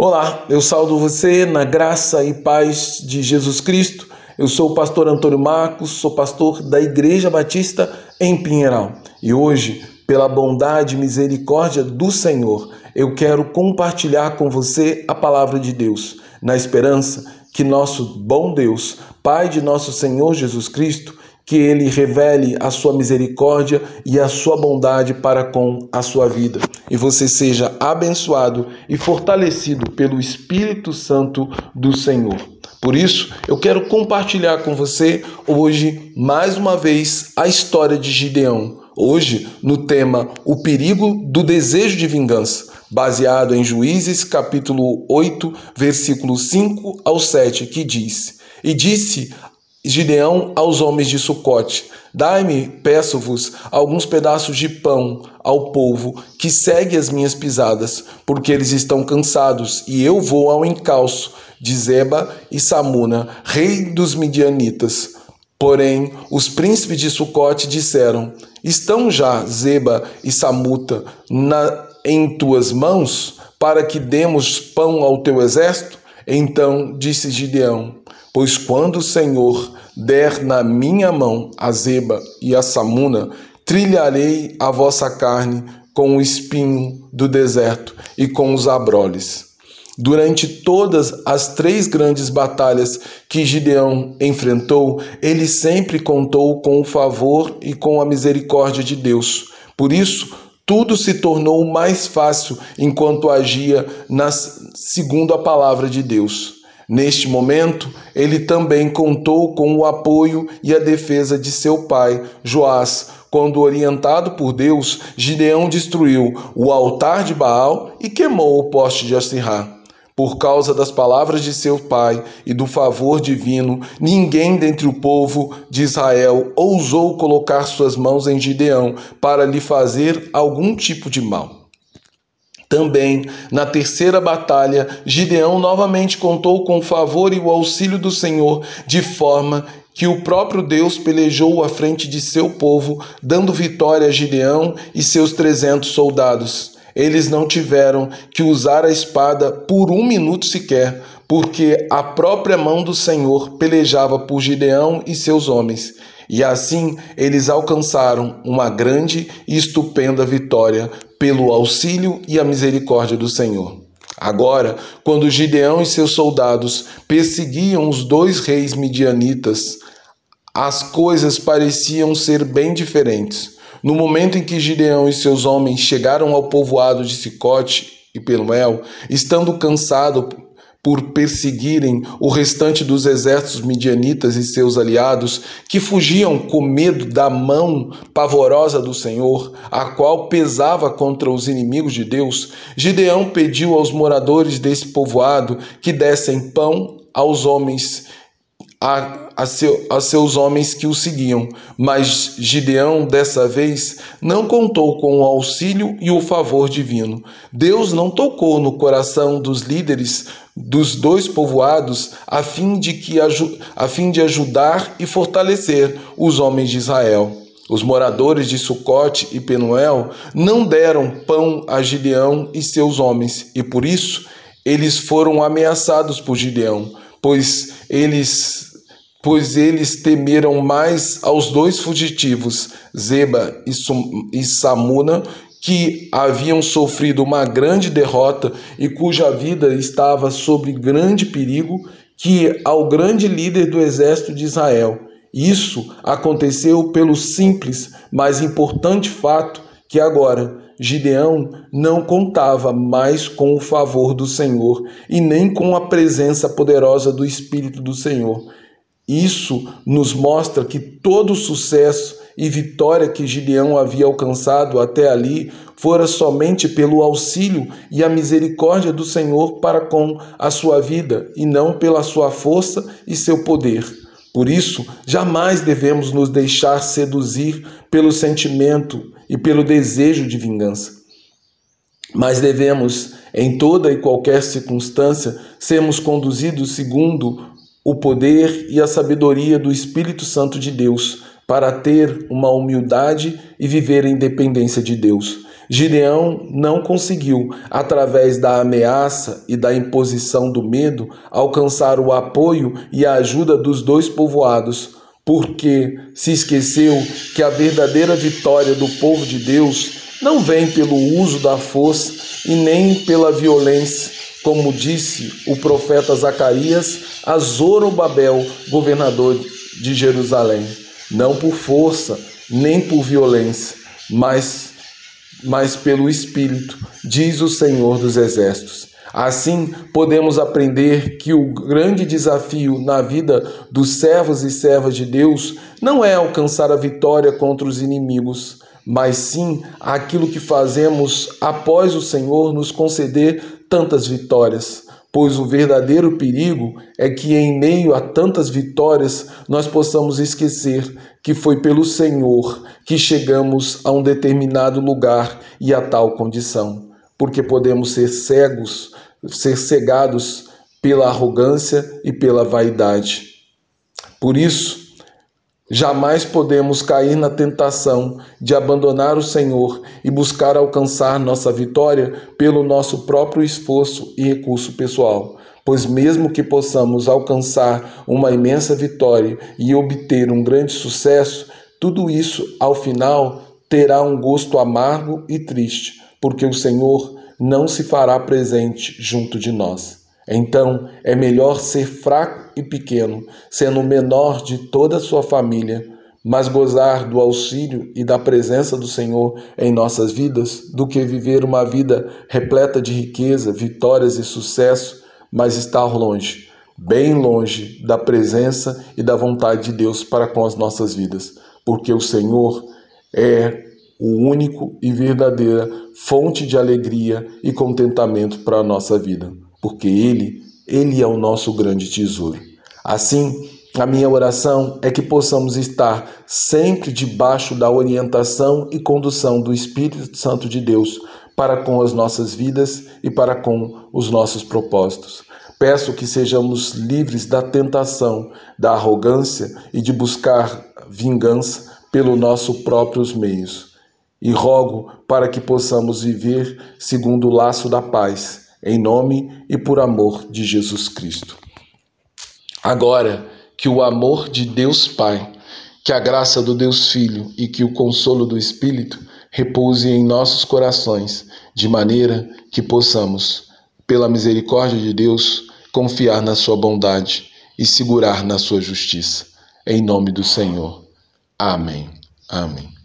Olá, eu saldo você na graça e paz de Jesus Cristo. Eu sou o pastor Antônio Marcos, sou pastor da Igreja Batista em Pinheiral. E hoje, pela bondade e misericórdia do Senhor, eu quero compartilhar com você a palavra de Deus, na esperança que nosso bom Deus, Pai de nosso Senhor Jesus Cristo, que ele revele a sua misericórdia e a sua bondade para com a sua vida. E você seja abençoado e fortalecido pelo Espírito Santo do Senhor. Por isso, eu quero compartilhar com você hoje, mais uma vez, a história de Gideão. Hoje, no tema O perigo do desejo de vingança, baseado em Juízes, capítulo 8, versículos 5 ao 7, que diz: E disse Gideão aos homens de Sucote: Dai-me, peço-vos, alguns pedaços de pão ao povo que segue as minhas pisadas, porque eles estão cansados, e eu vou ao encalço de Zeba e Samuna, rei dos midianitas. Porém, os príncipes de Sucote disseram: Estão já Zeba e Samuta na, em tuas mãos, para que demos pão ao teu exército? Então disse Gideão: Pois quando o Senhor der na minha mão a zeba e a samuna, trilharei a vossa carne com o espinho do deserto e com os abroles. Durante todas as três grandes batalhas que Gideão enfrentou, ele sempre contou com o favor e com a misericórdia de Deus. Por isso, tudo se tornou mais fácil enquanto agia nas, segundo a palavra de Deus. Neste momento, ele também contou com o apoio e a defesa de seu pai, Joás, quando, orientado por Deus, Gideão destruiu o altar de Baal e queimou o poste de Assirá. Por causa das palavras de seu pai e do favor divino, ninguém dentre o povo de Israel ousou colocar suas mãos em Gideão para lhe fazer algum tipo de mal. Também, na terceira batalha, Gideão novamente contou com o favor e o auxílio do Senhor, de forma que o próprio Deus pelejou à frente de seu povo, dando vitória a Gideão e seus trezentos soldados. Eles não tiveram que usar a espada por um minuto sequer, porque a própria mão do Senhor pelejava por Gideão e seus homens. E assim eles alcançaram uma grande e estupenda vitória pelo auxílio e a misericórdia do Senhor. Agora, quando Gideão e seus soldados perseguiam os dois reis midianitas, as coisas pareciam ser bem diferentes. No momento em que Gideão e seus homens chegaram ao povoado de Sicote e Peluel, estando cansado por perseguirem o restante dos exércitos midianitas e seus aliados, que fugiam com medo da mão pavorosa do Senhor, a qual pesava contra os inimigos de Deus, Gideão pediu aos moradores desse povoado que dessem pão aos homens a, a, seu, a, seus homens que o seguiam. Mas Gideão, dessa vez, não contou com o auxílio e o favor divino. Deus não tocou no coração dos líderes dos dois povoados a fim de, que, a fim de ajudar e fortalecer os homens de Israel. Os moradores de Sucote e Penuel não deram pão a Gideão e seus homens, e por isso eles foram ameaçados por Gideão, pois eles pois eles temeram mais aos dois fugitivos, Zeba e Samuna, que haviam sofrido uma grande derrota e cuja vida estava sob grande perigo, que ao grande líder do exército de Israel. Isso aconteceu pelo simples, mas importante fato que agora Gideão não contava mais com o favor do Senhor e nem com a presença poderosa do Espírito do Senhor. Isso nos mostra que todo o sucesso e vitória que Gideão havia alcançado até ali fora somente pelo auxílio e a misericórdia do Senhor para com a sua vida e não pela sua força e seu poder. Por isso, jamais devemos nos deixar seduzir pelo sentimento e pelo desejo de vingança. Mas devemos, em toda e qualquer circunstância, sermos conduzidos segundo o poder e a sabedoria do Espírito Santo de Deus para ter uma humildade e viver em dependência de Deus. Gideão não conseguiu, através da ameaça e da imposição do medo, alcançar o apoio e a ajuda dos dois povoados, porque se esqueceu que a verdadeira vitória do povo de Deus não vem pelo uso da força e nem pela violência, como disse o profeta Zacarias a Zorobabel, governador de Jerusalém, não por força nem por violência, mas mas pelo Espírito, diz o Senhor dos Exércitos. Assim, podemos aprender que o grande desafio na vida dos servos e servas de Deus não é alcançar a vitória contra os inimigos, mas sim aquilo que fazemos após o Senhor nos conceder tantas vitórias. Pois o verdadeiro perigo é que, em meio a tantas vitórias, nós possamos esquecer que foi pelo Senhor que chegamos a um determinado lugar e a tal condição, porque podemos ser cegos, ser cegados pela arrogância e pela vaidade. Por isso, Jamais podemos cair na tentação de abandonar o Senhor e buscar alcançar nossa vitória pelo nosso próprio esforço e recurso pessoal, pois, mesmo que possamos alcançar uma imensa vitória e obter um grande sucesso, tudo isso, ao final, terá um gosto amargo e triste, porque o Senhor não se fará presente junto de nós. Então é melhor ser fraco e pequeno, sendo o menor de toda a sua família, mas gozar do auxílio e da presença do Senhor em nossas vidas, do que viver uma vida repleta de riqueza, vitórias e sucesso, mas estar longe, bem longe da presença e da vontade de Deus para com as nossas vidas, porque o Senhor é o único e verdadeira fonte de alegria e contentamento para a nossa vida porque Ele, Ele é o nosso grande tesouro. Assim, a minha oração é que possamos estar sempre debaixo da orientação e condução do Espírito Santo de Deus para com as nossas vidas e para com os nossos propósitos. Peço que sejamos livres da tentação, da arrogância e de buscar vingança pelos nossos próprios meios. E rogo para que possamos viver segundo o laço da paz em nome e por amor de Jesus Cristo. Agora, que o amor de Deus Pai, que a graça do Deus Filho e que o consolo do Espírito repouse em nossos corações, de maneira que possamos, pela misericórdia de Deus, confiar na Sua bondade e segurar na Sua justiça. Em nome do Senhor. Amém. Amém.